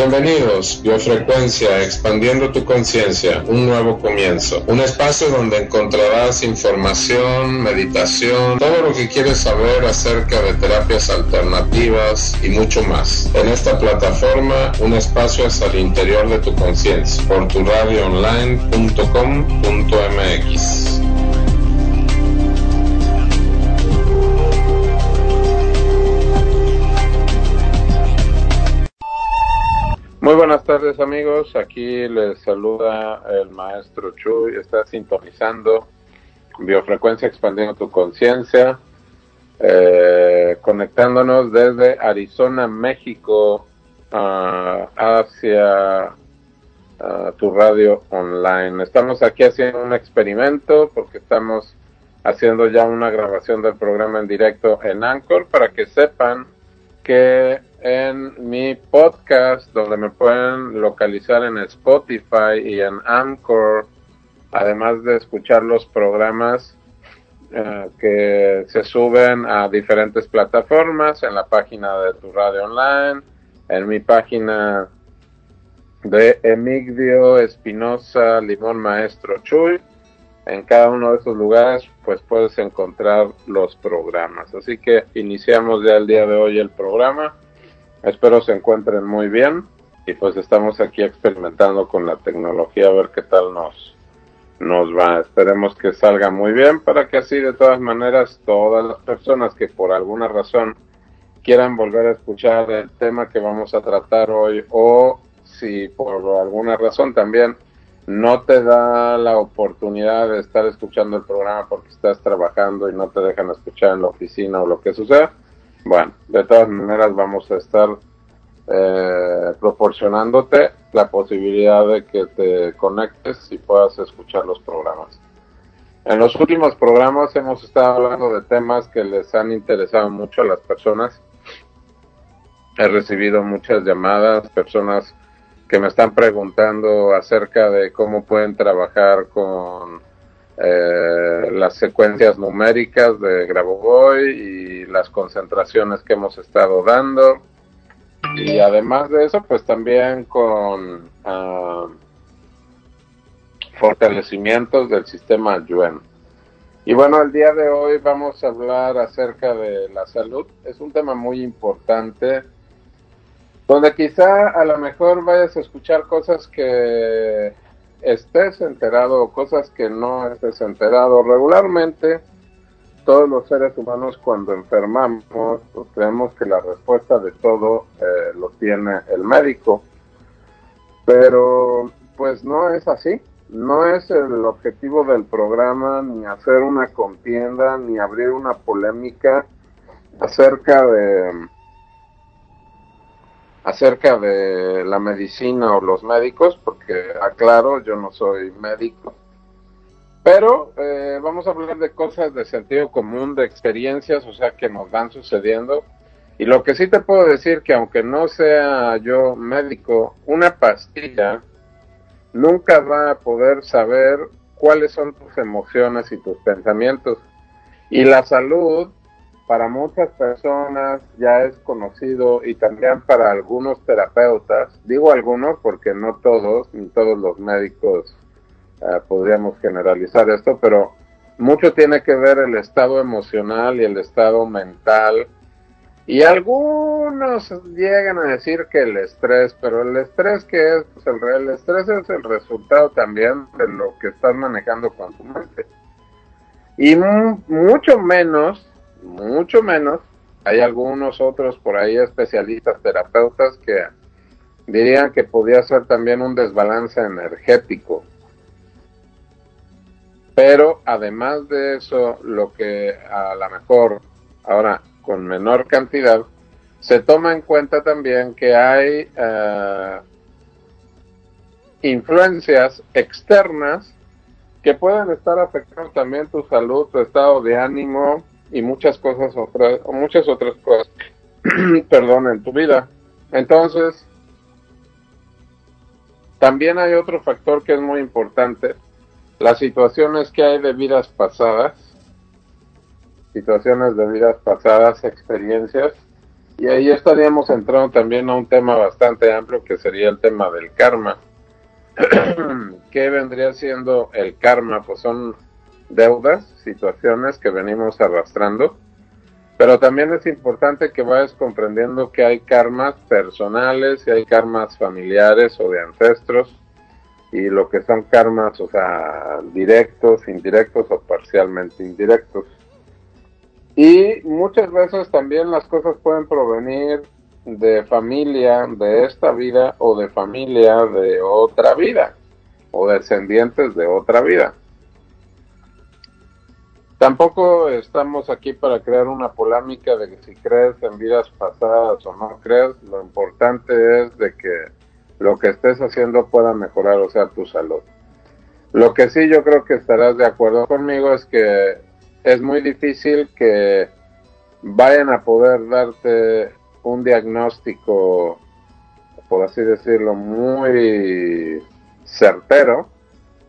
Bienvenidos, Biofrecuencia, expandiendo tu conciencia, un nuevo comienzo. Un espacio donde encontrarás información, meditación, todo lo que quieres saber acerca de terapias alternativas y mucho más. En esta plataforma, un espacio hacia el interior de tu conciencia, por. Muy buenas tardes amigos, aquí les saluda el maestro Chuy, está sintonizando Biofrecuencia Expandiendo tu Conciencia, eh, conectándonos desde Arizona, México, hacia tu radio online. Estamos aquí haciendo un experimento porque estamos haciendo ya una grabación del programa en directo en Anchor para que sepan que en mi podcast, donde me pueden localizar en Spotify y en Anchor, además de escuchar los programas eh, que se suben a diferentes plataformas, en la página de tu radio online, en mi página de Emigdio Espinosa Limón Maestro Chuy. En cada uno de esos lugares pues puedes encontrar los programas. Así que iniciamos ya el día de hoy el programa. Espero se encuentren muy bien y pues estamos aquí experimentando con la tecnología a ver qué tal nos, nos va. Esperemos que salga muy bien para que así de todas maneras todas las personas que por alguna razón quieran volver a escuchar el tema que vamos a tratar hoy o si por alguna razón también no te da la oportunidad de estar escuchando el programa porque estás trabajando y no te dejan escuchar en la oficina o lo que suceda, bueno, de todas maneras vamos a estar eh, proporcionándote la posibilidad de que te conectes y puedas escuchar los programas. En los últimos programas hemos estado hablando de temas que les han interesado mucho a las personas. He recibido muchas llamadas, personas que me están preguntando acerca de cómo pueden trabajar con eh, las secuencias numéricas de Grabovoi y las concentraciones que hemos estado dando. Y además de eso, pues también con uh, fortalecimientos del sistema Yuen. Y bueno, el día de hoy vamos a hablar acerca de la salud. Es un tema muy importante, donde quizá a lo mejor vayas a escuchar cosas que estés enterado cosas que no estés enterado. Regularmente, todos los seres humanos cuando enfermamos, pues creemos que la respuesta de todo eh, lo tiene el médico. Pero pues no es así. No es el objetivo del programa ni hacer una contienda ni abrir una polémica acerca de acerca de la medicina o los médicos, porque aclaro, yo no soy médico. Pero eh, vamos a hablar de cosas de sentido común, de experiencias, o sea, que nos van sucediendo. Y lo que sí te puedo decir que aunque no sea yo médico, una pastilla nunca va a poder saber cuáles son tus emociones y tus pensamientos. Y la salud para muchas personas ya es conocido y también para algunos terapeutas, digo algunos porque no todos, ni todos los médicos eh, podríamos generalizar esto, pero mucho tiene que ver el estado emocional y el estado mental. Y algunos llegan a decir que el estrés, pero el estrés que es, pues el, el estrés es el resultado también de lo que estás manejando con tu mente. Y mucho menos mucho menos. Hay algunos otros por ahí especialistas, terapeutas, que dirían que podía ser también un desbalance energético. Pero además de eso, lo que a lo mejor ahora con menor cantidad, se toma en cuenta también que hay eh, influencias externas que pueden estar afectando también tu salud, tu estado de ánimo, y muchas cosas otras, o muchas otras cosas, perdón, en tu vida. Entonces, también hay otro factor que es muy importante, las situaciones que hay de vidas pasadas, situaciones de vidas pasadas, experiencias, Y ahí estaríamos entrando también a un tema bastante amplio que sería el tema del karma. ¿Qué vendría siendo el karma? Pues son deudas, situaciones que venimos arrastrando. Pero también es importante que vayas comprendiendo que hay karmas personales y hay karmas familiares o de ancestros y lo que son karmas, o sea, directos, indirectos o parcialmente indirectos. Y muchas veces también las cosas pueden provenir de familia de esta vida o de familia de otra vida o descendientes de otra vida. Tampoco estamos aquí para crear una polémica de que si crees en vidas pasadas o no crees, lo importante es de que lo que estés haciendo pueda mejorar, o sea, tu salud. Lo que sí yo creo que estarás de acuerdo conmigo es que es muy difícil que vayan a poder darte un diagnóstico, por así decirlo, muy certero,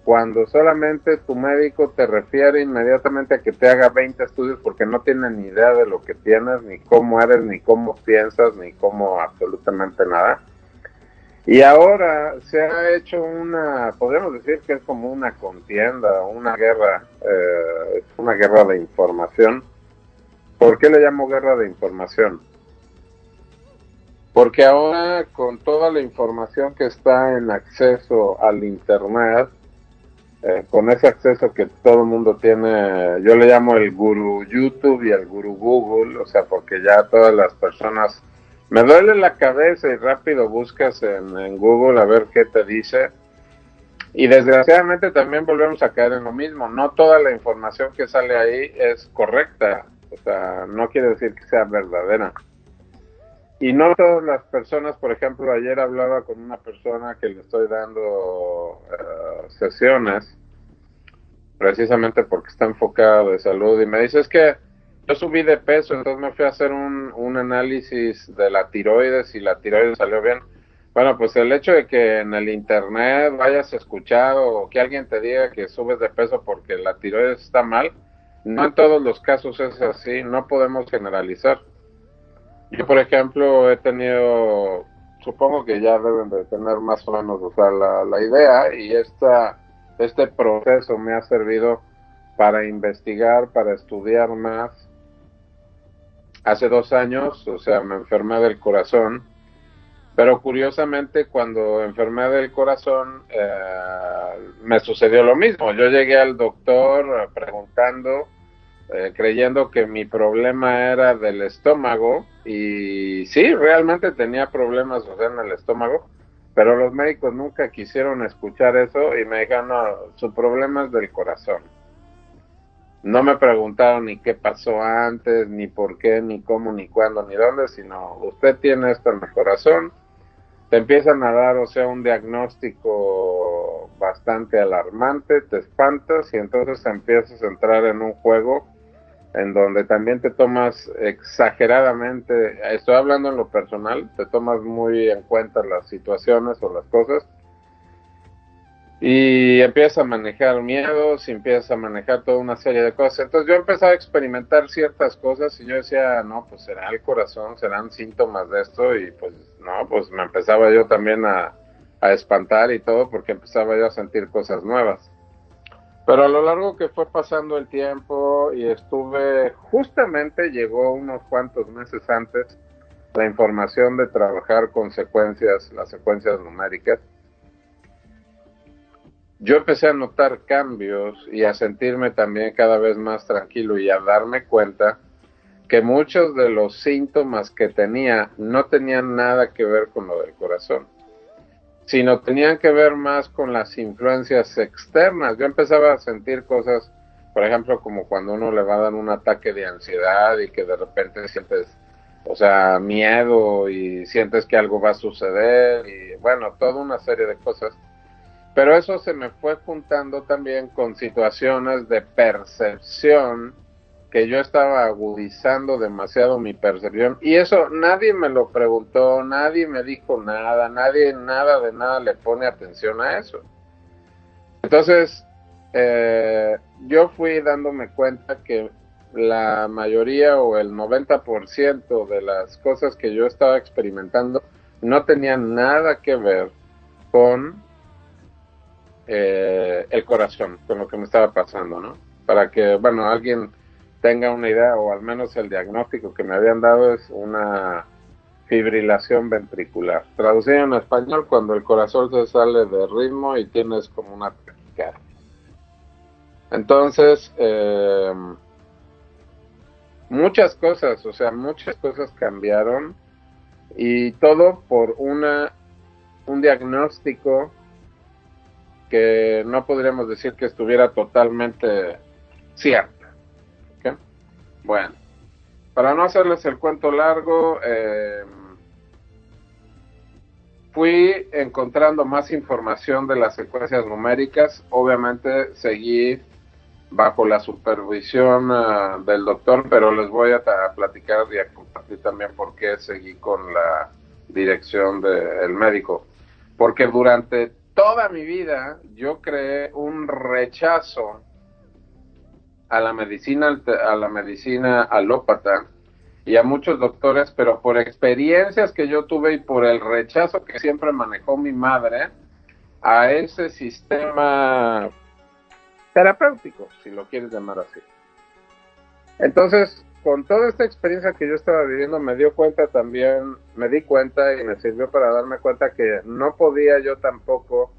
cuando solamente tu médico te refiere inmediatamente a que te haga 20 estudios porque no tiene ni idea de lo que tienes, ni cómo eres, ni cómo piensas, ni cómo absolutamente nada. Y ahora se ha hecho una, podríamos decir que es como una contienda, una guerra, eh, una guerra de información. ¿Por qué le llamo guerra de información? Porque ahora con toda la información que está en acceso al Internet, eh, con ese acceso que todo el mundo tiene, yo le llamo el guru YouTube y el guru Google, o sea, porque ya todas las personas me duele la cabeza y rápido buscas en, Google a ver qué te dice. Y desgraciadamente también volvemos a caer en lo mismo. No toda la información que sale ahí es correcta. O sea, no quiere decir que sea verdadera. Y no todas las personas, por ejemplo, ayer hablaba con una persona que le estoy dando eh, sesiones, precisamente porque está enfocada de salud, y me dice, es que yo subí de peso, entonces me fui a hacer un, un análisis de la tiroides y la tiroides salió bien. Bueno, pues el hecho de que en el internet vayas a escuchar o que alguien te diga que subes de peso porque la tiroides está mal, no en todos los casos es así, no podemos generalizar. Yo, por ejemplo, he tenido, supongo que ya deben de tener más o menos o sea, la, la idea y esta, este proceso me ha servido para investigar, para estudiar más hace dos años, o sea, me enfermé del corazón, pero curiosamente cuando enfermé del corazón eh, me sucedió lo mismo. Yo llegué al doctor preguntando, eh, creyendo que mi problema era del estómago y sí, realmente tenía problemas en el estómago, pero los médicos nunca quisieron escuchar eso y me dijeron, no, su problema es del corazón. No me preguntaron ni qué pasó antes, ni por qué, ni cómo, ni cuándo, ni dónde, sino usted tiene esto en el corazón. Te empiezan a dar, o sea, un diagnóstico bastante alarmante, te espantas y entonces empiezas a entrar en un juego en donde también te tomas exageradamente, estoy hablando en lo personal, te tomas muy en cuenta las situaciones o las cosas y empieza a manejar miedos y empieza a manejar toda una serie de cosas. Entonces yo empezaba a experimentar ciertas cosas y yo decía, no, pues será el corazón, serán síntomas de esto y pues no, pues me empezaba yo también a, a espantar y todo porque empezaba yo a sentir cosas nuevas. Pero a lo largo que fue pasando el tiempo y estuve, justamente llegó unos cuantos meses antes la información de trabajar con secuencias, las secuencias numéricas yo empecé a notar cambios y a sentirme también cada vez más tranquilo y a darme cuenta que muchos de los síntomas que tenía no tenían nada que ver con lo del corazón, sino tenían que ver más con las influencias externas. Yo empezaba a sentir cosas, por ejemplo, como cuando uno le va a dar un ataque de ansiedad y que de repente sientes, o sea, miedo y sientes que algo va a suceder y bueno, toda una serie de cosas pero eso se me fue juntando también con situaciones de percepción que yo estaba agudizando demasiado mi percepción y eso nadie me lo preguntó, nadie me dijo nada, nadie nada de nada le pone atención a eso. Entonces, eh, yo fui dándome cuenta que la mayoría o el 90% de las cosas que yo estaba experimentando no tenían nada que ver con eh, el corazón, con lo que me estaba pasando, ¿no? Para que, bueno, alguien tenga una idea o al menos el diagnóstico que me habían dado es una fibrilación ventricular. Traducido en español, cuando el corazón se sale de ritmo y tienes como una taquicardia. Entonces, eh, muchas cosas, o sea, muchas cosas cambiaron y todo por una un diagnóstico que no podríamos decir que estuviera totalmente cierto. Bueno, para no hacerles el cuento largo, eh, fui encontrando más información de las secuencias numéricas. Obviamente seguí bajo la supervisión ah, del doctor, pero les voy a, platicar y a compartir también por qué seguí con la dirección del médico. Porque durante toda mi vida yo creé un rechazo a la medicina a la medicina alópata y a muchos doctores, pero por experiencias que yo tuve y por el rechazo que siempre manejó mi madre a ese sistema terapéutico, si lo quieres llamar así. Entonces, con toda esta experiencia que yo estaba viviendo, me dio cuenta también, me di cuenta y me sirvió para darme cuenta que no podía yo tampoco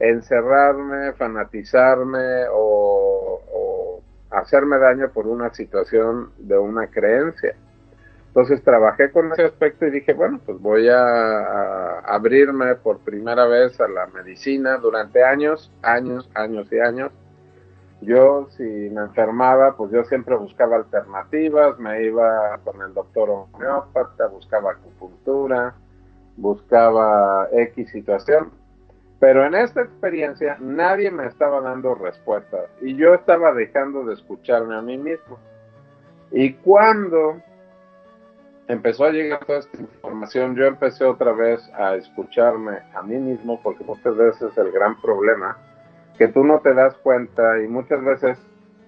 encerrarme, fanatizarme o, o hacerme daño por una situación de una creencia. Entonces trabajé con ese aspecto y dije, bueno, pues voy a, abrirme por primera vez a la medicina durante años, años, años y años. Yo si me enfermaba, pues yo siempre buscaba alternativas, me iba con el doctor homeópata, buscaba acupuntura, buscaba X situación. Pero en esta experiencia nadie me estaba dando respuestas y yo estaba dejando de escucharme a mí mismo. Y cuando empezó a llegar toda esta información, yo empecé otra vez a escucharme a mí mismo, porque muchas veces el gran problema, que tú no te das cuenta y muchas veces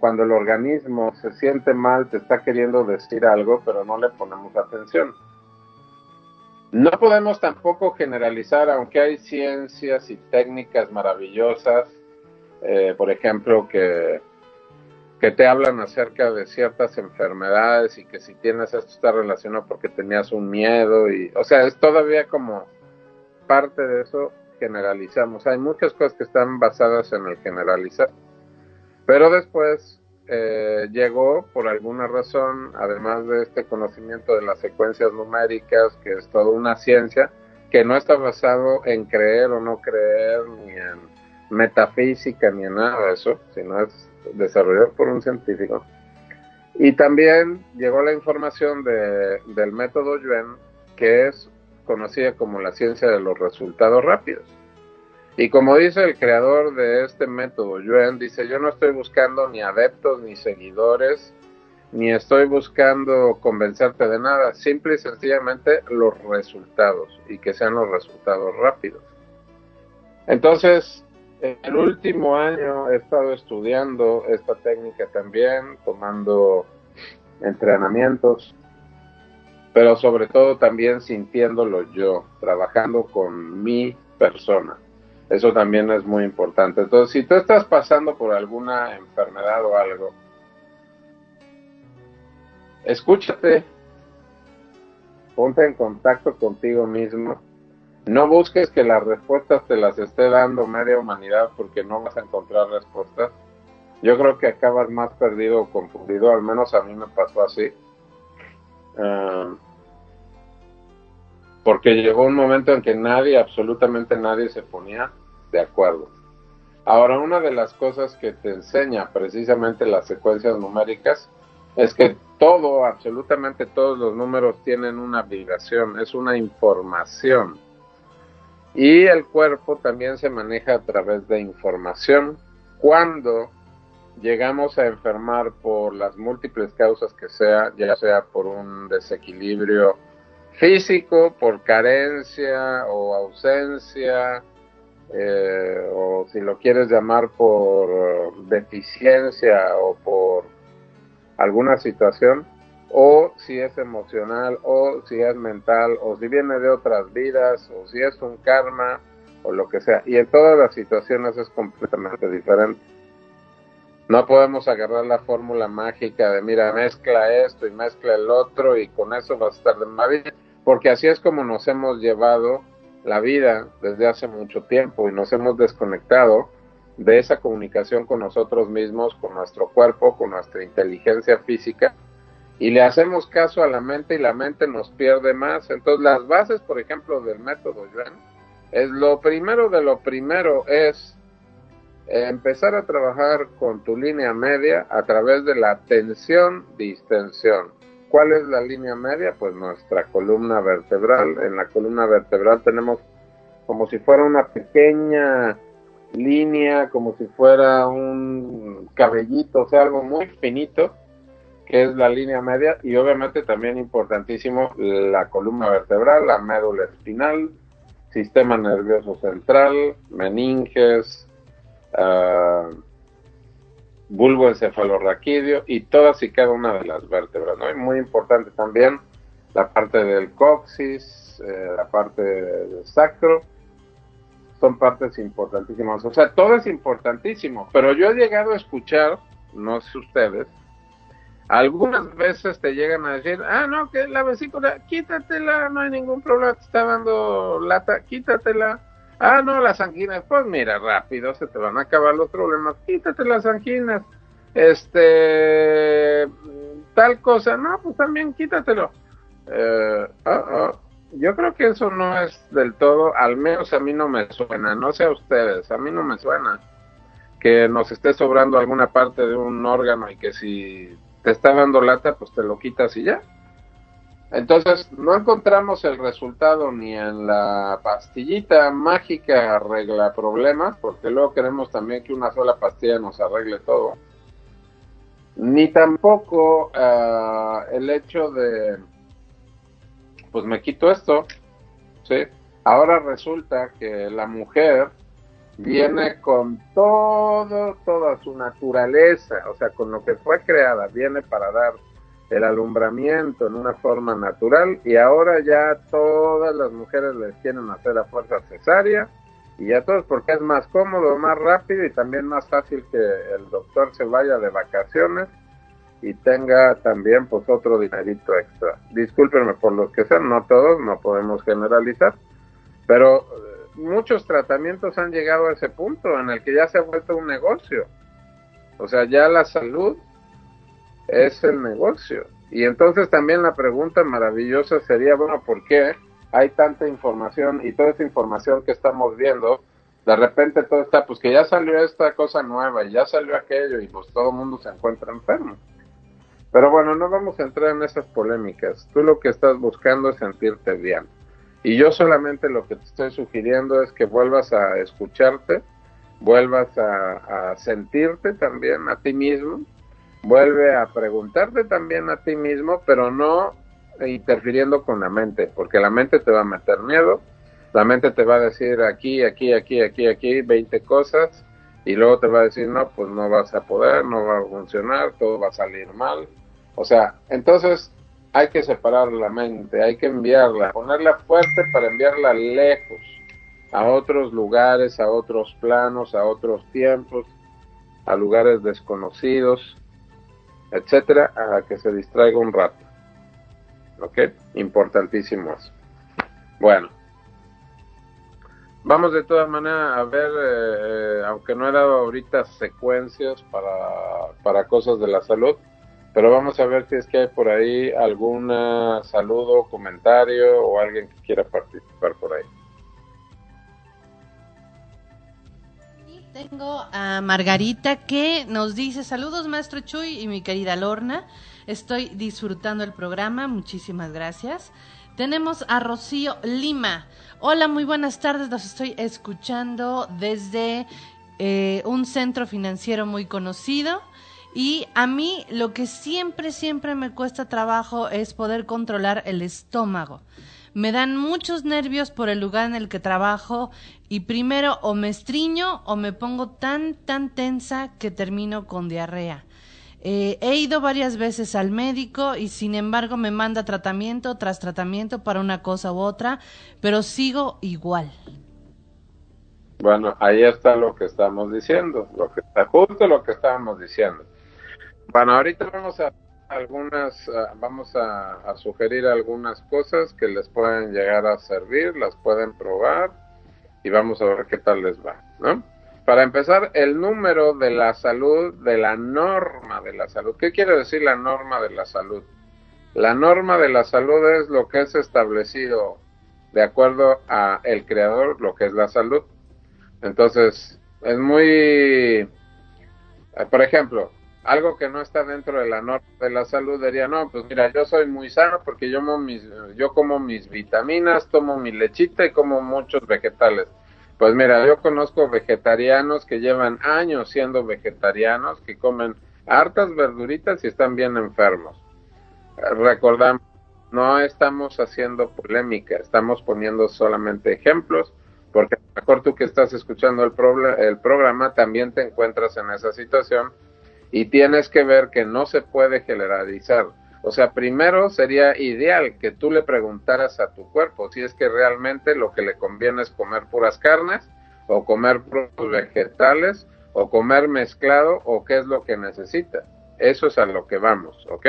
cuando el organismo se siente mal te está queriendo decir algo, pero no le ponemos atención. No podemos tampoco generalizar, aunque hay ciencias y técnicas maravillosas, eh, por ejemplo, que que te hablan acerca de ciertas enfermedades y que si tienes esto está relacionado porque tenías un miedo y, o sea, es todavía como parte de eso generalizamos. Hay muchas cosas que están basadas en el generalizar. Pero después eh, llegó, por alguna razón, además de este conocimiento de las secuencias numéricas, que es toda una ciencia, que no está basado en creer o no creer, ni en metafísica, ni en nada de eso, sino es desarrollado por un científico. Y también llegó la información de, del método Yuen, que es conocida como la ciencia de los resultados rápidos. Y como dice el creador de este método, Yuen, dice, yo no estoy buscando ni adeptos ni seguidores, ni estoy buscando convencerte de nada, simple y sencillamente los resultados y que sean los resultados rápidos. Entonces, el último año he estado estudiando esta técnica también, tomando entrenamientos, pero sobre todo también sintiéndolo yo, trabajando con mi persona. Eso también es muy importante. Entonces, si tú estás pasando por alguna enfermedad o algo, escúchate, ponte en contacto contigo mismo no busques que las respuestas te las esté dando media humanidad porque no vas a encontrar respuestas. Yo creo que acabas más perdido o confundido, al menos a mí me pasó así. Ah, porque llegó un momento en que nadie, absolutamente nadie se ponía de acuerdo. Ahora, una de las cosas que te enseña precisamente las secuencias numéricas es que todo, absolutamente todos los números tienen una vibración, es una información. Y el cuerpo también se maneja a través de información. Cuando llegamos a enfermar por las múltiples causas que sea, ya sea por un desequilibrio físico, por carencia o ausencia, eh, o si lo quieres llamar por deficiencia o por alguna situación, o si es emocional, o si es mental, o si viene de otras vidas, o si es un karma, o lo que sea. Y en todas las situaciones es completamente diferente. No podemos agarrar la fórmula mágica de, mira, mezcla esto y mezcla el otro y con eso vas a estar de maravilla, porque así es como nos hemos llevado la vida desde hace mucho tiempo y nos hemos desconectado de esa comunicación con nosotros mismos, con nuestro cuerpo, con nuestra inteligencia física y le hacemos caso a la mente y la mente nos pierde más. Entonces las bases, por ejemplo, del método Yuan, es lo primero de lo primero es empezar a trabajar con tu línea media a través de la tensión-distensión. ¿Cuál es la línea media? Pues nuestra columna vertebral. En la columna vertebral tenemos como si fuera una pequeña línea, como si fuera un cabellito, o sea, algo muy finito, que es la línea media, y obviamente también importantísimo la columna vertebral, la médula espinal, sistema nervioso central, meninges, uh, bulbo encefalorraquídeo y todas y cada una de las vértebras, ¿no? Y muy importante también la parte del coxis, eh, la parte del sacro, son partes importantísimas. O sea, todo es importantísimo, pero yo he llegado a escuchar, no sé ustedes, algunas veces te llegan a decir, ah, no, que la vesícula, quítatela, no hay ningún problema, te está dando lata, quítatela Ah, no, las anginas. Pues mira, rápido, se te van a acabar los problemas. Quítate las anginas. Este, tal cosa. No, pues también quítatelo. Eh, Yo creo que eso no es del todo, al menos a mí no me suena. No sé a ustedes, a mí no me suena que nos esté sobrando alguna parte de un órgano y que si te está dando lata, pues te lo quitas y ya. Entonces, no encontramos el resultado ni en la pastillita mágica arregla problemas, porque luego queremos también que una sola pastilla nos arregle todo. Ni tampoco uh, el hecho de, pues me quito esto, ¿sí? Ahora resulta que la mujer viene con todo, toda su naturaleza, o sea, con lo que fue creada, viene para dar el alumbramiento en una forma natural y ahora ya todas las mujeres les quieren hacer a fuerza cesárea y ya todos porque es más cómodo, más rápido y también más fácil que el doctor se vaya de vacaciones y tenga también pues otro dinerito extra. Discúlpenme por los que sean, no todos, no podemos generalizar, pero eh, muchos tratamientos han llegado a ese punto en el que ya se ha vuelto un negocio. O sea, ya la salud es el negocio. Y entonces también la pregunta maravillosa sería, bueno, ¿por qué hay tanta información y toda esa información que estamos viendo, de repente todo está, pues que ya salió esta cosa nueva y ya salió aquello y pues todo el mundo se encuentra enfermo. Pero bueno, no vamos a entrar en esas polémicas. Tú lo que estás buscando es sentirte bien. Y yo solamente lo que te estoy sugiriendo es que vuelvas a escucharte, vuelvas a sentirte también a ti mismo vuelve a preguntarte también a ti mismo, pero no interfiriendo con la mente, porque la mente te va a meter miedo, la mente te va a decir aquí, aquí, aquí, aquí, aquí, 20 cosas, y luego te va a decir, no, pues no vas a poder, no va a funcionar, todo va a salir mal. O sea, entonces hay que separar la mente, hay que enviarla, ponerla fuerte para enviarla lejos, a otros lugares, a otros planos, a otros tiempos, a lugares desconocidos, etcétera, a que se distraiga un rato. ¿Ok? Importantísimo eso. Bueno. Vamos de todas maneras a ver, eh, aunque no dado ahorita secuencias para, para cosas de la salud, pero vamos a ver si es que hay por ahí algún saludo, comentario o alguien que quiera participar por ahí. Tengo a Margarita que nos dice saludos maestro Chuy y mi querida Lorna. Estoy disfrutando el programa, muchísimas gracias. Tenemos a Rocío Lima. Hola, muy buenas tardes, los estoy escuchando desde eh, un centro financiero muy conocido. Y a mí lo que siempre, siempre me cuesta trabajo es poder controlar el estómago. Me dan muchos nervios por el lugar en el que trabajo y primero o me estriño o me pongo tan, tan tensa que termino con diarrea. Eh, he ido varias veces al médico y sin embargo me manda tratamiento tras tratamiento para una cosa u otra, pero sigo igual. Bueno, ahí está lo que estamos diciendo, lo que está justo lo que estábamos diciendo. Bueno, ahorita vamos a algunas, ah, vamos a, sugerir algunas cosas que les pueden llegar a servir, las pueden probar y vamos a ver qué tal les va, ¿no? Para empezar, el número de la salud, de la norma de la salud. ¿Qué quiere decir la norma de la salud? La norma de la salud es lo que es establecido de acuerdo a el creador, lo que es la salud. Entonces, es muy, eh, por ejemplo, algo que no está dentro de la norma de la salud diría, no, pues mira, yo soy muy sano porque yo, como mis, yo como mis vitaminas, tomo mi lechita y como muchos vegetales. Pues mira, yo conozco vegetarianos que llevan años siendo vegetarianos, que comen hartas verduritas y están bien enfermos. Recordamos, no estamos haciendo polémica, estamos poniendo solamente ejemplos, porque mejor tú que estás escuchando el, el programa también te encuentras en esa situación y tienes que ver que no se puede generalizar. O sea, primero sería ideal que tú le preguntaras a tu cuerpo si es que realmente lo que le conviene es comer puras carnes o comer puros vegetales o comer mezclado o qué es lo que necesita. Eso es a lo que vamos, ¿ok?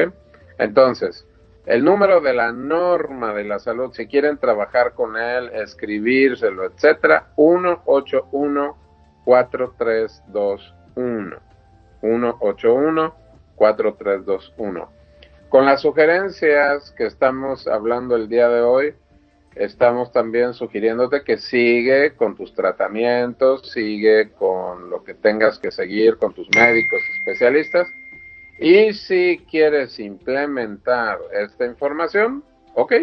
Entonces, el número de la norma de la salud, si quieren trabajar con él, escribírselo, etcétera, 181 4321. 181-4321. Con las sugerencias que estamos hablando el día de hoy, estamos también sugiriéndote que sigue con tus tratamientos, sigue con lo que tengas que seguir con tus médicos especialistas. Y si quieres implementar esta información, ok,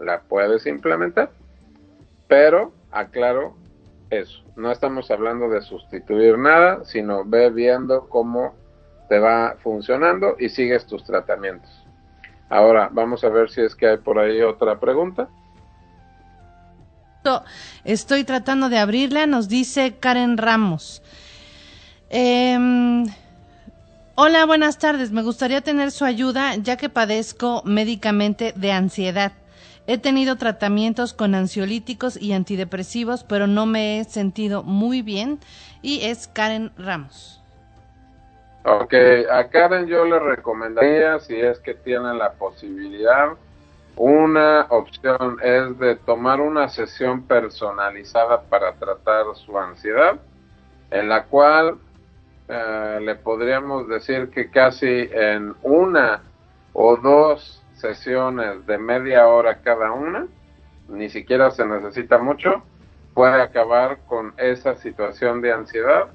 la puedes implementar. Pero, aclaro, eso. No estamos hablando de sustituir nada, sino ve viendo cómo te va funcionando y sigues tus tratamientos. Ahora vamos a ver si es que hay por ahí otra pregunta. Estoy tratando de abrirla, nos dice Karen Ramos. Em, hola, buenas tardes. Me gustaría tener su ayuda ya que padezco médicamente de ansiedad. He tenido tratamientos con ansiolíticos y antidepresivos, pero no me he sentido muy bien. Y es Karen Ramos. Ok, a Karen yo le recomendaría, si es que tiene la posibilidad, una opción es de tomar una sesión personalizada para tratar su ansiedad, en la cual eh, le podríamos decir que casi en una o dos sesiones de media hora cada una, ni siquiera se necesita mucho, puede acabar con esa situación de ansiedad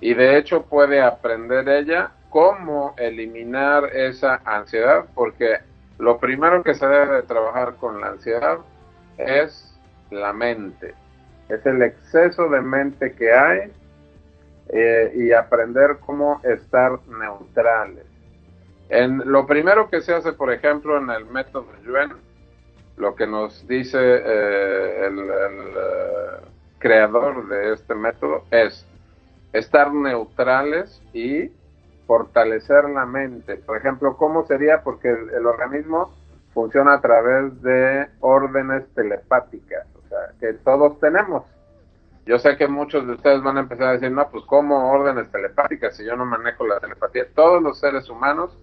y de hecho puede aprender ella cómo eliminar esa ansiedad porque lo primero que se debe de trabajar con la ansiedad es la mente, es el exceso de mente que hay eh, y aprender cómo estar neutrales. En, lo primero que se hace, por ejemplo, en el método Yuen, lo que nos dice eh, el, eh, creador de este método es estar neutrales y fortalecer la mente. Por ejemplo, ¿cómo sería? Porque el, organismo funciona a través de órdenes telepáticas, o sea, que todos tenemos. Yo sé que muchos de ustedes van a empezar a decir, no, pues ¿cómo órdenes telepáticas si yo no manejo la telepatía? Todos los seres humanos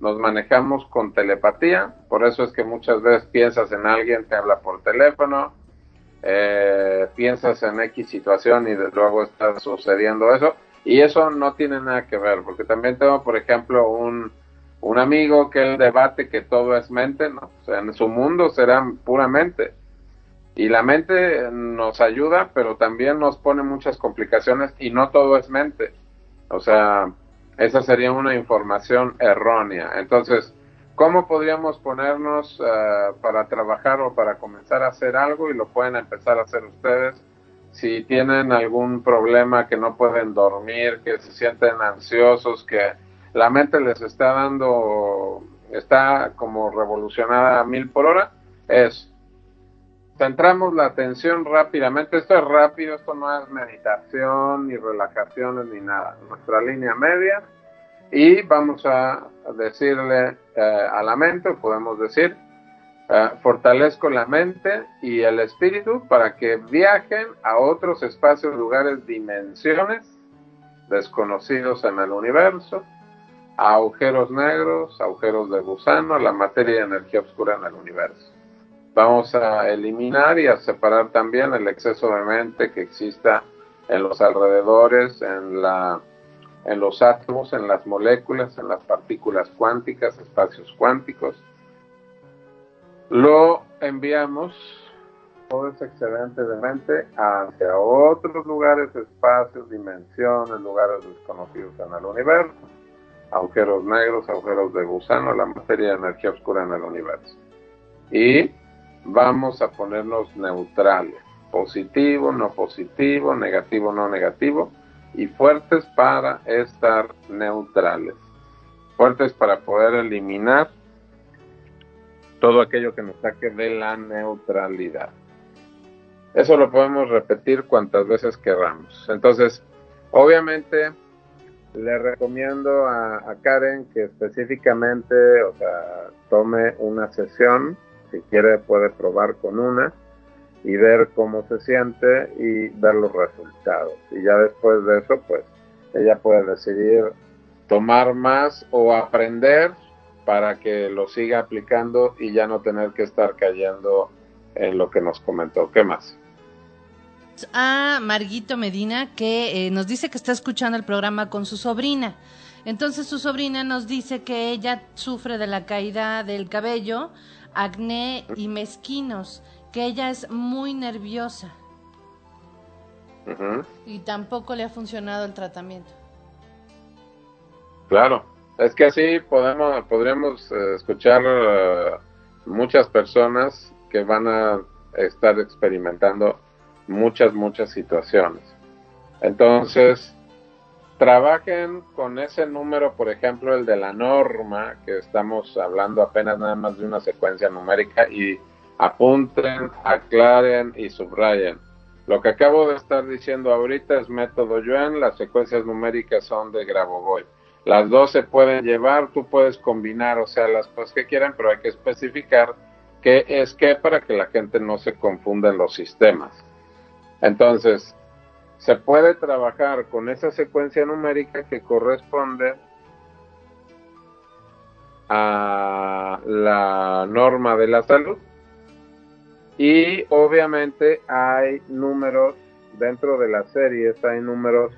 nos manejamos con telepatía, por eso es que muchas veces piensas en alguien, te habla por teléfono, eh, piensas en X situación y luego está sucediendo eso, y eso no tiene nada que ver, porque también tengo, por ejemplo, un, un amigo que él debate que todo es mente, ¿no? O sea, en su mundo será puramente. Y la mente nos ayuda, pero también nos pone muchas complicaciones y no todo es mente. O sea, esa sería una información errónea. Entonces, ¿cómo podríamos ponernos eh, para trabajar o para comenzar a hacer algo? Y lo pueden empezar a hacer ustedes. Si tienen algún problema que no pueden dormir, que se sienten ansiosos, que la mente les está dando, está como revolucionada a mil por hora, es centramos la atención rápidamente. Esto es rápido, esto no es meditación, ni relajaciones, ni nada. Nuestra línea media, y vamos a decirle eh, a la mente, podemos decir, eh, fortalezco la mente y el espíritu para que viajen a otros espacios, lugares, dimensiones desconocidos en el universo, a agujeros negros, agujeros de gusano, la materia y energía oscura en el universo. Vamos a eliminar y a separar también el exceso de mente que exista en los alrededores, en, la, en los átomos, en las moléculas, en las partículas cuánticas, espacios cuánticos. Lo enviamos, todo ese excedente de mente, hacia otros lugares, espacios, dimensiones, lugares desconocidos en el universo, agujeros negros, agujeros de gusano, la materia de energía oscura en el universo. Y vamos a ponernos neutrales, positivo, no positivo, negativo, no negativo, y fuertes para estar neutrales, fuertes para poder eliminar todo aquello que nos saque de la neutralidad. Eso lo podemos repetir cuantas veces queramos. Entonces, obviamente, le recomiendo a, a Karen que específicamente, o sea, tome una sesión si quiere puede probar con una y ver cómo se siente y ver los resultados. Y ya después de eso, pues ella puede decidir tomar más o aprender para que lo siga aplicando y ya no tener que estar cayendo en lo que nos comentó. ¿Qué más? A Marguito Medina que eh, nos dice que está escuchando el programa con su sobrina. Entonces su sobrina nos dice que ella sufre de la caída del cabello, acné y mezquinos, que ella es muy nerviosa. Y tampoco le ha funcionado el tratamiento. Claro, es que así podemos, podríamos eh, escuchar muchas personas que van a estar experimentando muchas, muchas situaciones. Entonces, trabajen con ese número, por ejemplo, el de la norma, que estamos hablando apenas nada más de una secuencia numérica, y apunten, aclaren y subrayen. Lo que acabo de estar diciendo ahorita es método Yuan, las secuencias numéricas son de Grabovoi. Las dos se pueden llevar, tú puedes combinar, o sea, las cosas que quieran, pero hay que especificar qué es qué para que la gente no se confunda en los sistemas. Entonces, se puede trabajar con esa secuencia numérica que corresponde a la norma de la salud. Y obviamente hay números dentro de las series hay números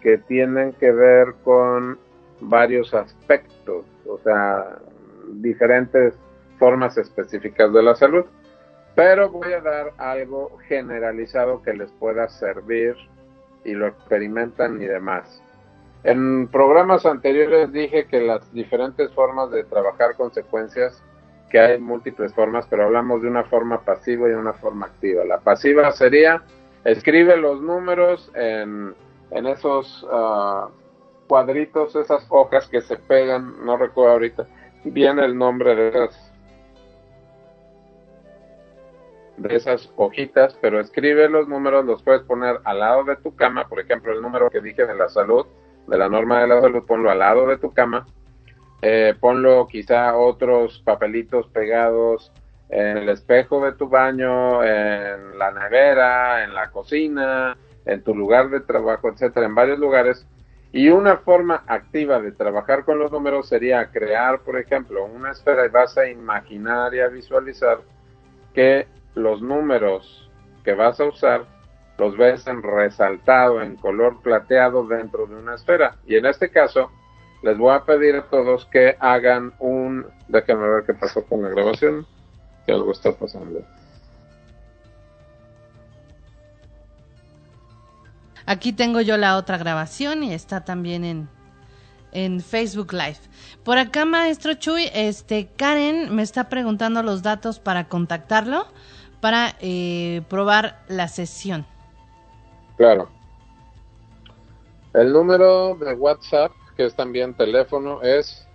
que tienen que ver con varios aspectos o sea diferentes formas específicas de la salud pero voy a dar algo generalizado que les pueda servir y lo experimentan y demás. En programas anteriores dije que las diferentes formas de trabajar consecuencias, que hay múltiples formas, pero hablamos de una forma pasiva y una forma activa. La pasiva sería, escribe los números en, en esos uh, cuadritos, esas hojas que se pegan, no recuerdo ahorita bien el nombre de esas de esas hojitas, pero escribe los números, los puedes poner al lado de tu cama, por ejemplo, el número que dije de la salud, de la norma de la salud, ponlo al lado de tu cama, eh, ponlo quizá otros papelitos pegados en el espejo de tu baño, en la nevera, en la cocina, en tu lugar de trabajo, etcétera, en varios lugares. Y una forma activa de trabajar con los números sería crear, por ejemplo, una esfera y vas a imaginar y a visualizar que los números que vas a usar los ves en resaltado en color plateado dentro de una esfera. Y en este caso, les voy a pedir a todos que hagan un... Déjenme ver qué pasó con la grabación, que algo está pasando. Aquí tengo yo la otra grabación y está también en, en Facebook Live. Por acá, maestro Chuy, este Karen me está preguntando los datos para contactarlo para eh, probar la sesión. Claro. El número de WhatsApp, que es también teléfono, es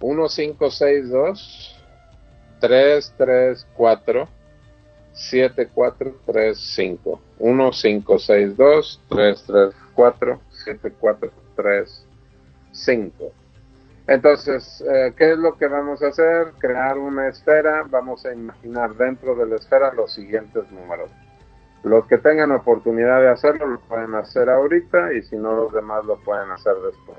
1562 334 7435 1562 334 7435 5. Entonces, eh, ¿qué es lo que vamos a hacer? Crear una esfera, vamos a imaginar dentro de la esfera los siguientes números. Los que tengan oportunidad de hacerlo lo pueden hacer ahorita y si no los demás lo pueden hacer después.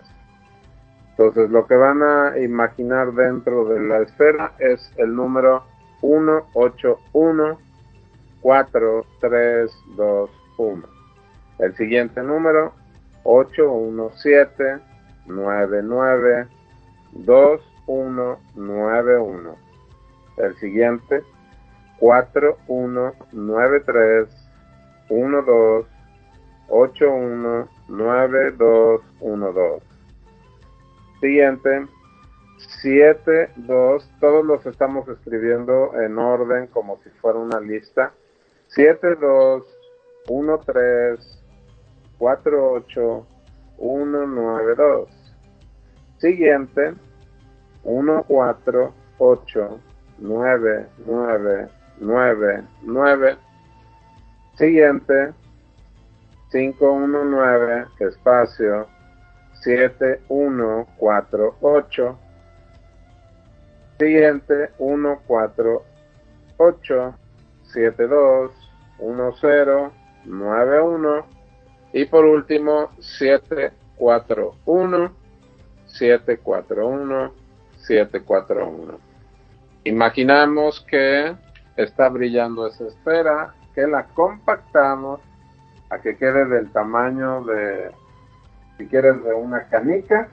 Entonces, lo que van a imaginar dentro de la esfera es el número 181 4321. El siguiente número 817 99 2191. El siguiente 4193 12 819212. Siguiente 72, todos los estamos escribiendo en orden como si fuera una lista. 72 13 48 192. Siguiente 1 4 8 9 9 9 9. Siguiente 5 1 9 espacio 7 1 4 8 Siguiente 1, 4, 8, 7, 2, 1, 0, 9, 1. Y por último 7, 4, 1, 7, 4, 1, 7, 4, 1. Imaginamos que está brillando esa esfera, que la compactamos a que quede del tamaño de, si quieres, de una canica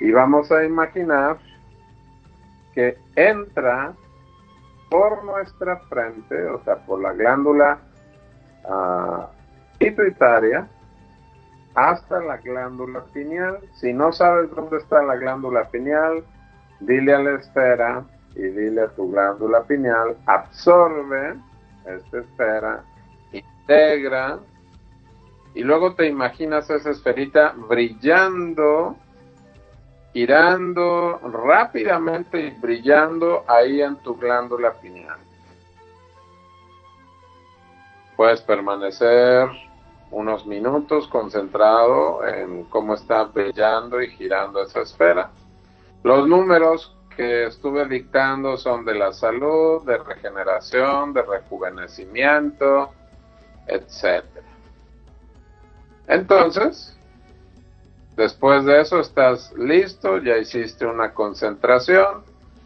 Y vamos a imaginar que entra por nuestra frente, o sea, por la glándula uh, pituitaria, hasta la glándula pineal. Si no sabes dónde está la glándula pineal, dile a la esfera y dile a tu glándula pineal, absorbe esta esfera, integra, y luego te imaginas esa esferita brillando girando rápidamente y brillando ahí en tu glándula pineal. Puedes permanecer unos minutos concentrado en cómo está brillando y girando esa esfera. Los números que estuve dictando son de la salud, de regeneración, de rejuvenecimiento, etc. Entonces, Después de eso estás listo, ya hiciste una concentración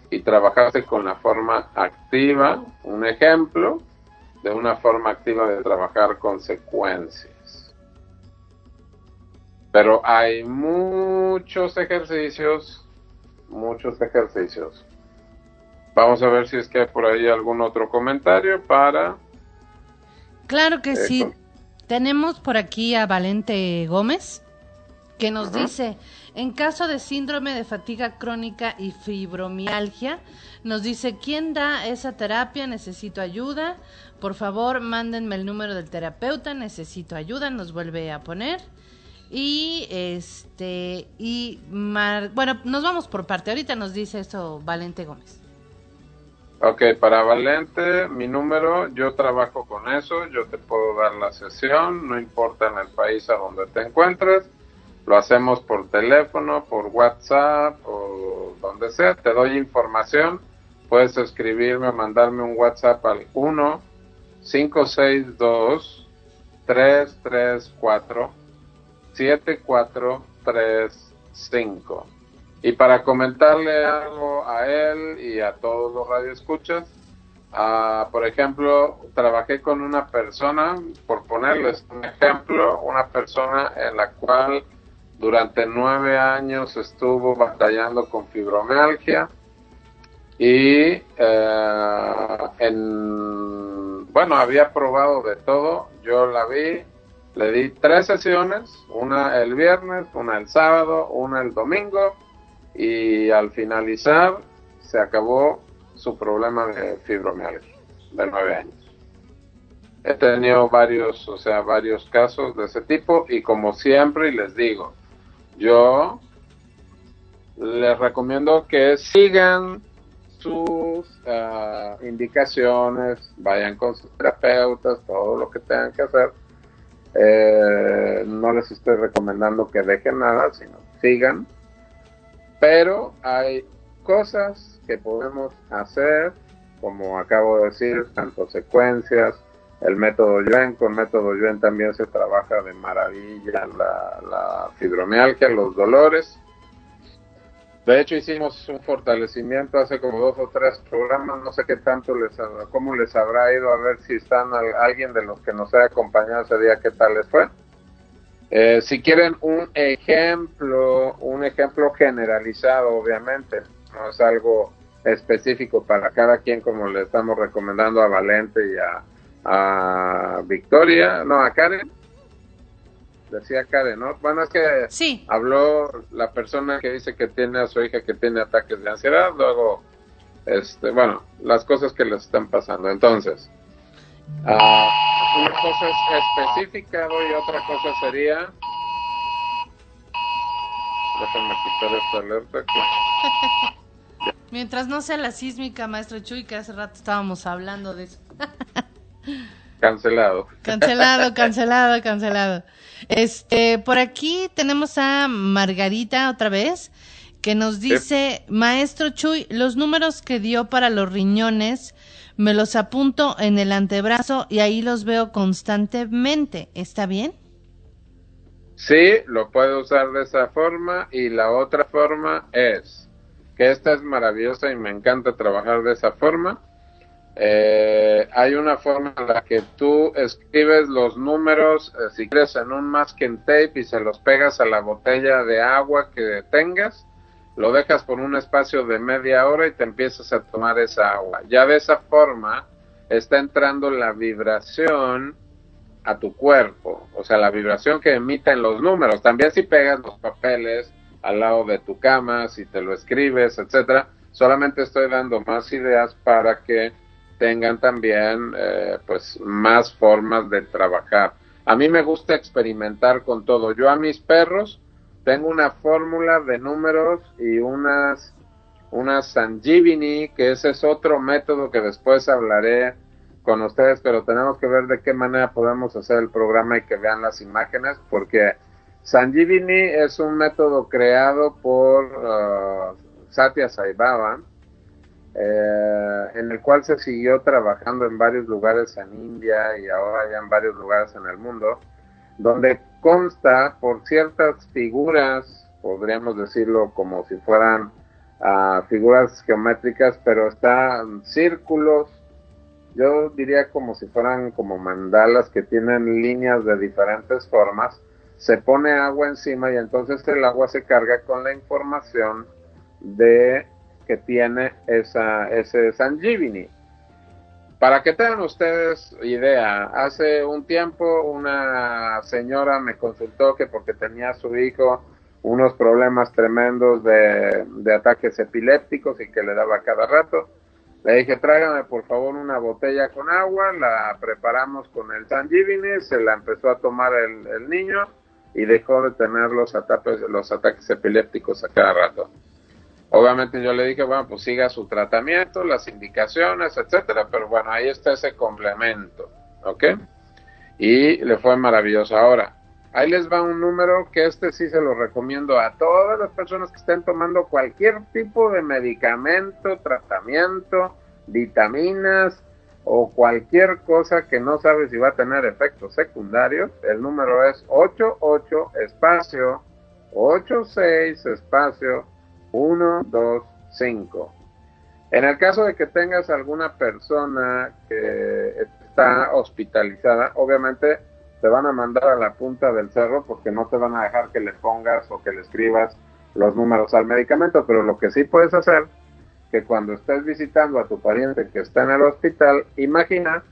y trabajaste con la forma activa, un ejemplo de una forma activa de trabajar consecuencias. Pero hay muchos ejercicios, muchos ejercicios. Vamos a ver si es que hay por ahí algún otro comentario para... Claro que sí. Tenemos por aquí a Valente Gómez que nos dice, en caso de síndrome de fatiga crónica y fibromialgia, nos dice, ¿quién da esa terapia? Necesito ayuda. Por favor, mándenme el número del terapeuta, necesito ayuda, nos vuelve a poner. Y este, y bueno, nos vamos por parte. Ahorita nos dice eso Valente Gómez. Ok, para Valente, mi número, yo trabajo con eso, yo te puedo dar la sesión, no importa en el país a donde te encuentres lo hacemos por teléfono, por WhatsApp o donde sea. Te doy información. Puedes escribirme o mandarme un WhatsApp al 1 562 334 7435. Y para comentarle algo a él y a todos los radioescuchas, uh, por ejemplo, trabajé con una persona, por ponerles un ejemplo, una persona en la cual durante nueve años estuvo batallando con fibromialgia y eh, en, bueno, había probado de todo. Yo la vi, le di tres sesiones, una el viernes, una el sábado, una el domingo y al finalizar se acabó su problema de fibromialgia de nueve años. He tenido varios, o sea, varios casos de ese tipo y como siempre les digo, yo les recomiendo que sigan sus uh, indicaciones, vayan con sus terapeutas, todo lo que tengan que hacer, Eh, no les estoy recomendando que dejen nada, sino sigan. Pero hay cosas que podemos hacer, como acabo de decir, tanto secuencias, el método Yuen, con método Yuen también se trabaja de maravilla la, la fibromialgia, los dolores. De hecho hicimos un fortalecimiento hace como dos o tres programas, no sé qué tanto les cómo les habrá ido a ver si están alguien de los que nos haya acompañado ese día, qué tal les fue. Eh, si quieren un ejemplo, un ejemplo generalizado, obviamente, no es algo específico para cada quien como le estamos recomendando a Valente y a, a Victoria, no, a Karen. Decía Karen, ¿no? Bueno, es que sí. habló la persona que dice que tiene a su hija que tiene ataques de ansiedad, luego, este, bueno, las cosas que le están pasando. Entonces, uh, una cosa es específica y otra cosa sería... Déjenme quitar esta alerta. Mientras no sea la sísmica, maestro Chuy, que hace rato estábamos hablando de eso. Cancelado. Cancelado, cancelado, cancelado. Este, por aquí tenemos a Margarita otra vez, que nos dice, maestro Chuy, los números que dio para los riñones me los apunto en el antebrazo y ahí los veo constantemente. ¿Está bien? Sí, lo puedo usar de esa forma y la otra forma es que esta es maravillosa y me encanta trabajar de esa forma eh, hay una forma en la que tú escribes los números, eh, si quieres, en un masking tape y se los pegas a la botella de agua que tengas, lo dejas por un espacio de media hora y te empiezas a tomar esa agua. Ya de esa forma está entrando la vibración a tu cuerpo, o sea, la vibración que emiten los números. También si pegas los papeles al lado de tu cama, si te lo escribes, etcétera. Solamente estoy dando más ideas para que tengan también eh, pues más formas de trabajar. A mí me gusta experimentar con todo. Yo a mis perros tengo una fórmula de números y unas una Sangivini, que ese es otro método que después hablaré con ustedes, pero tenemos que ver de qué manera podemos hacer el programa y que vean las imágenes, porque Sangivini es un método creado por uh, Satya Sai Baba, eh, en el cual se siguió trabajando en varios lugares en India y ahora ya en varios lugares en el mundo, donde consta por ciertas figuras, podríamos decirlo como si fueran uh, figuras geométricas, pero están círculos, yo diría como si fueran como mandalas que tienen líneas de diferentes formas, se pone agua encima y entonces el agua se carga con la información de que tiene esa, ese Sangivini. Para que tengan ustedes idea, hace un tiempo una señora me consultó que porque tenía a su hijo unos problemas tremendos de, de ataques epilépticos y que le daba cada rato. Le dije, tráigame por favor una botella con agua, la preparamos con el Sangivini, se la empezó a tomar el, el niño y dejó de tener los ataques, los ataques epilépticos a cada rato. Obviamente yo le dije, bueno, pues siga su tratamiento, las indicaciones, etcétera, pero bueno, ahí está ese complemento, ¿ok? Y le fue maravilloso. Ahora, ahí les va un número que este sí se lo recomiendo a todas las personas que estén tomando cualquier tipo de medicamento, tratamiento, vitaminas o cualquier cosa que no sabe si va a tener efectos secundarios. El número es 88 espacio 86 espacio 1, 2, 5. En el caso de que tengas alguna persona que está hospitalizada, obviamente te van a mandar a la punta del cerro porque no te van a dejar que le pongas o que le escribas los números al medicamento, pero lo que sí puedes hacer, que cuando estés visitando a tu pariente que está en el hospital, imagina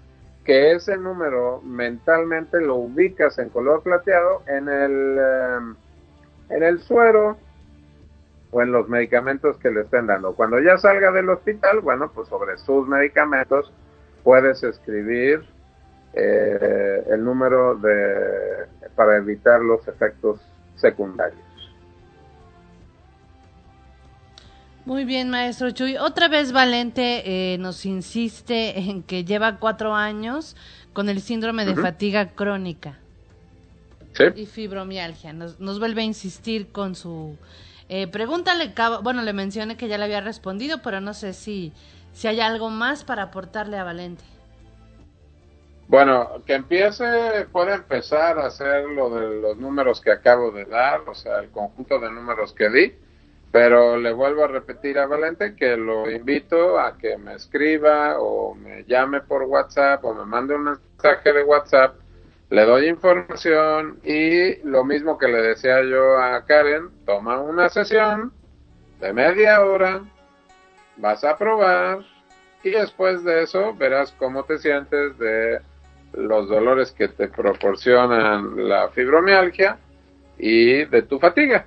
que ese número mentalmente lo ubicas en color plateado en el, eh, en el suero o en los medicamentos que le estén dando. Cuando ya salga del hospital, bueno, pues sobre sus medicamentos puedes escribir eh, el número de para evitar los efectos secundarios. Muy bien, maestro Chuy. Otra vez Valente eh, nos insiste en que lleva cuatro años con el síndrome de fatiga crónica. y fibromialgia. Nos, nos vuelve a insistir con su eh, pregúntale, bueno, le mencioné que ya le había respondido, pero no sé si, si hay algo más para aportarle a Valente. Bueno, que empiece, puede empezar a hacer lo de los números que acabo de dar, o sea, el conjunto de números que di, pero le vuelvo a repetir a Valente que lo invito a que me escriba o me llame por WhatsApp o me mande un mensaje de WhatsApp le doy información y lo mismo que le decía yo a Karen, toma una sesión de media hora, vas a probar y después de eso verás cómo te sientes de los dolores que te proporcionan la fibromialgia y de tu fatiga.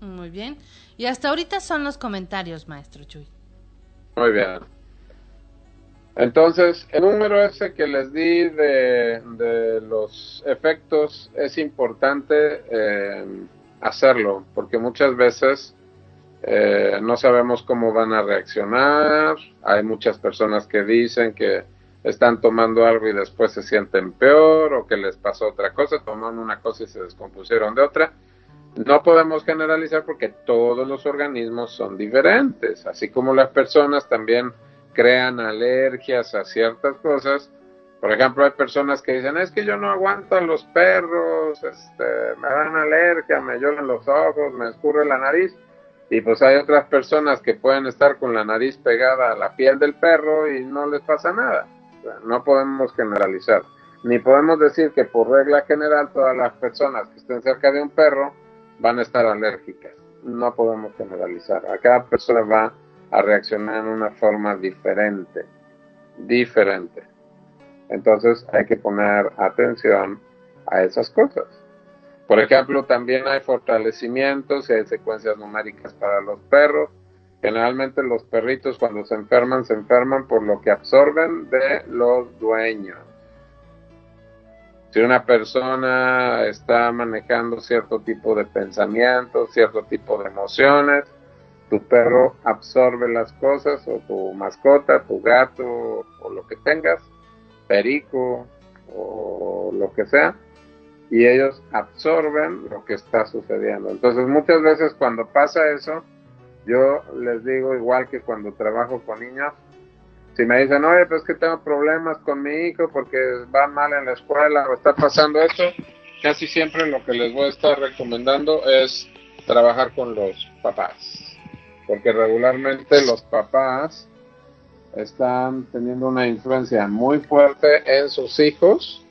Muy bien. Y hasta ahorita son los comentarios, maestro Chuy. Muy bien. Entonces, el número ese que les di de, los efectos es importante eh, hacerlo, porque muchas veces eh, no sabemos cómo van a reaccionar. Hay muchas personas que dicen que están tomando algo y después se sienten peor o que les pasó otra cosa, tomaron una cosa y se descompusieron de otra. No podemos generalizar porque todos los organismos son diferentes, así como las personas también crean alergias a ciertas cosas. Por ejemplo, hay personas que dicen, es que yo no aguanto a los perros, este, me dan alergia, me lloran los ojos, me escurre la nariz. Y pues hay otras personas que pueden estar con la nariz pegada a la piel del perro y no les pasa nada. no podemos generalizar. Ni podemos decir que por regla general todas las personas que estén cerca de un perro van a estar alérgicas. No podemos generalizar. A cada persona va a reaccionar en una forma diferente, diferente. Entonces hay que poner atención a esas cosas. Por ejemplo, también hay fortalecimientos y hay secuencias numéricas para los perros. Generalmente los perritos cuando se enferman, se enferman por lo que absorben de los dueños. Si una persona está manejando cierto tipo de pensamientos, cierto tipo de emociones, tu perro absorbe las cosas o tu mascota, tu gato o lo que tengas, perico o lo que sea, y ellos absorben lo que está sucediendo. Entonces muchas veces cuando pasa eso, yo les digo igual que cuando trabajo con niños, si me dicen, oye, pues que tengo problemas con mi hijo porque va mal en la escuela o está pasando esto, casi siempre lo que les voy a estar recomendando es trabajar con los papás porque regularmente los papás están teniendo una influencia muy fuerte en sus hijos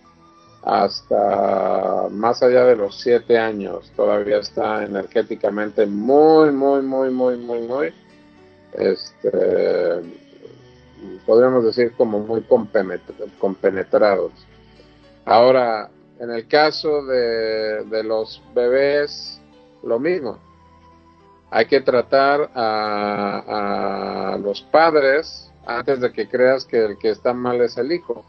hasta más allá de los siete años. Todavía está energéticamente muy, muy, muy, muy, muy, muy, este, podríamos decir como muy compenetrados. Ahora, en el caso de, de los bebés, lo mismo hay que tratar a, los padres antes de que creas que el que está mal es el hijo.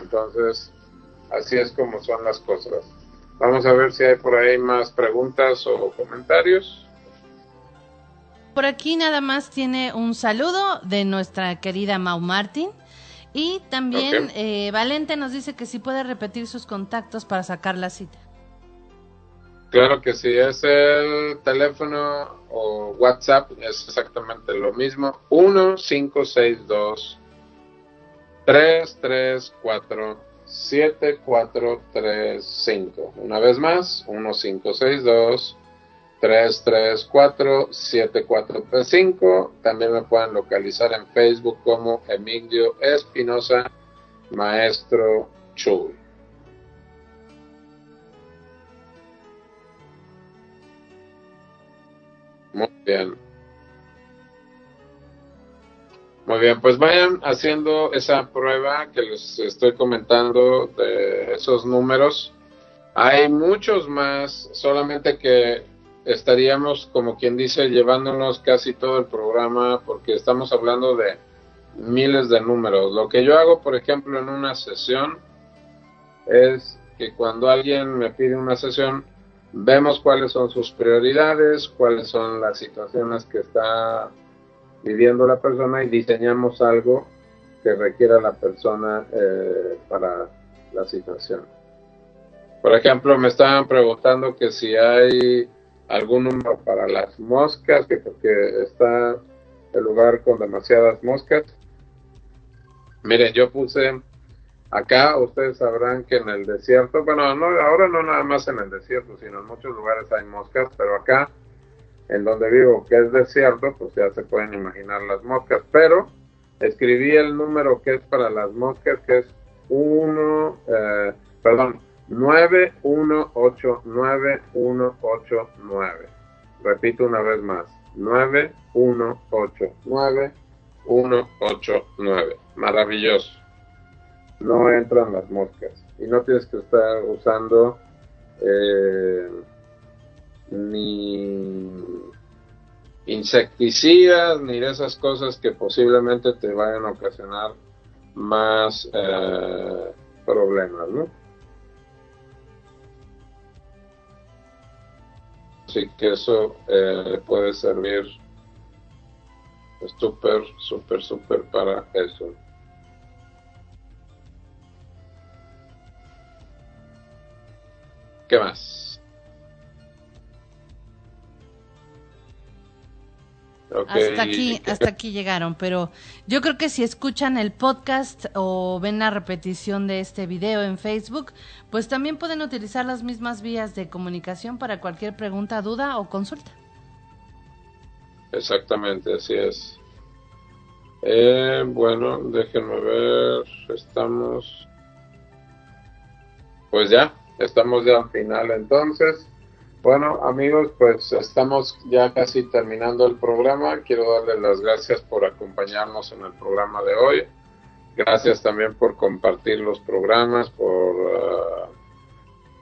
Entonces, así es como son las cosas. Vamos a ver si hay por ahí más preguntas o comentarios. Por aquí nada más tiene un saludo de nuestra querida Mau Martin. Y también eh, Valente nos dice que si puede repetir sus contactos para sacar la cita. Claro que sí, es el teléfono o WhatsApp, es exactamente lo mismo. 1562 334 7435. Una vez más, 1562 334 7435. También me pueden localizar en Facebook como Emilio Espinosa, Maestro Chuy. Muy bien. Muy bien, pues vayan haciendo esa prueba que les estoy comentando de esos números. Hay muchos más, solamente que estaríamos, como quien dice, llevándonos casi todo el programa porque estamos hablando de miles de números. Lo que yo hago, por ejemplo, en una sesión es que cuando alguien me pide una sesión, vemos cuáles son sus prioridades, cuáles son las situaciones que está viviendo la persona y diseñamos algo que requiera la persona eh, para la situación. Por ejemplo, me estaban preguntando que si hay algún número para las moscas, que porque está el lugar con demasiadas moscas. Miren, yo puse acá, ustedes sabrán que en el desierto, bueno, no, ahora no nada más en el desierto, sino en muchos lugares hay moscas, pero acá, en donde vivo, que es desierto, pues ya se pueden imaginar las moscas, pero escribí el número que es para las moscas, que es 1, eh, perdón, 9189 Repito una vez más, 9189 Maravilloso. No entran las moscas y no tienes que estar usando eh, ni insecticidas ni de esas cosas que posiblemente te vayan a ocasionar más eh, problemas, ¿no? Así que eso eh, puede servir súper, súper, súper para eso. ¿Qué más? hasta aquí, hasta aquí llegaron, pero yo creo que si escuchan el podcast o ven la repetición de este video en Facebook, pues también pueden utilizar las mismas vías de comunicación para cualquier pregunta, duda o consulta. Exactamente, así es. Eh, bueno, déjenme ver, estamos... Pues ya, estamos ya al final entonces. Bueno, amigos, pues estamos ya casi terminando el programa. Quiero darles las gracias por acompañarnos en el programa de hoy. Gracias también por compartir los programas, por uh,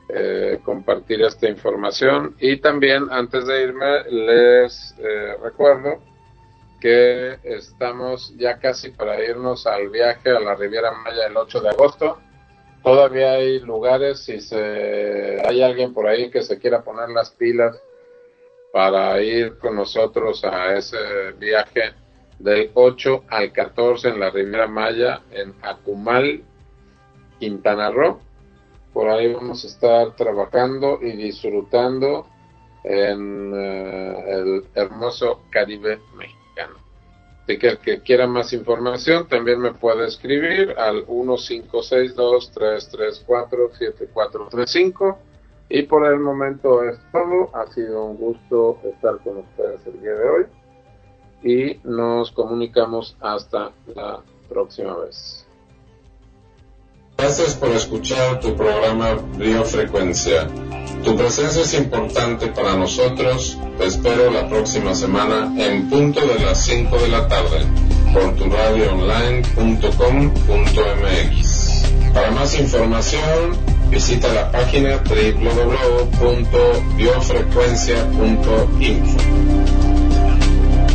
eh, compartir esta información. Y también, antes de irme, les eh, recuerdo que estamos ya casi para irnos al viaje a la Riviera Maya el 8 de agosto todavía hay lugares, si se, hay alguien por ahí que se quiera poner las pilas para ir con nosotros a ese viaje del 8 al 14 en la Riviera Maya, en Acumal, Quintana Roo. Por ahí vamos a estar trabajando y disfrutando en eh, el hermoso Caribe mexicano. Que el que quiera más información también me puede escribir al 1562-334-7435. Y por el momento es todo. Ha sido un gusto estar con ustedes el día de hoy. Y nos comunicamos hasta la próxima vez. Gracias por escuchar tu programa Biofrecuencia. Tu presencia es importante para nosotros. Te espero la próxima semana en punto de las 5 de la tarde por tu radioonline.com.mx. Para más información, visita la página www.biofrecuencia.info.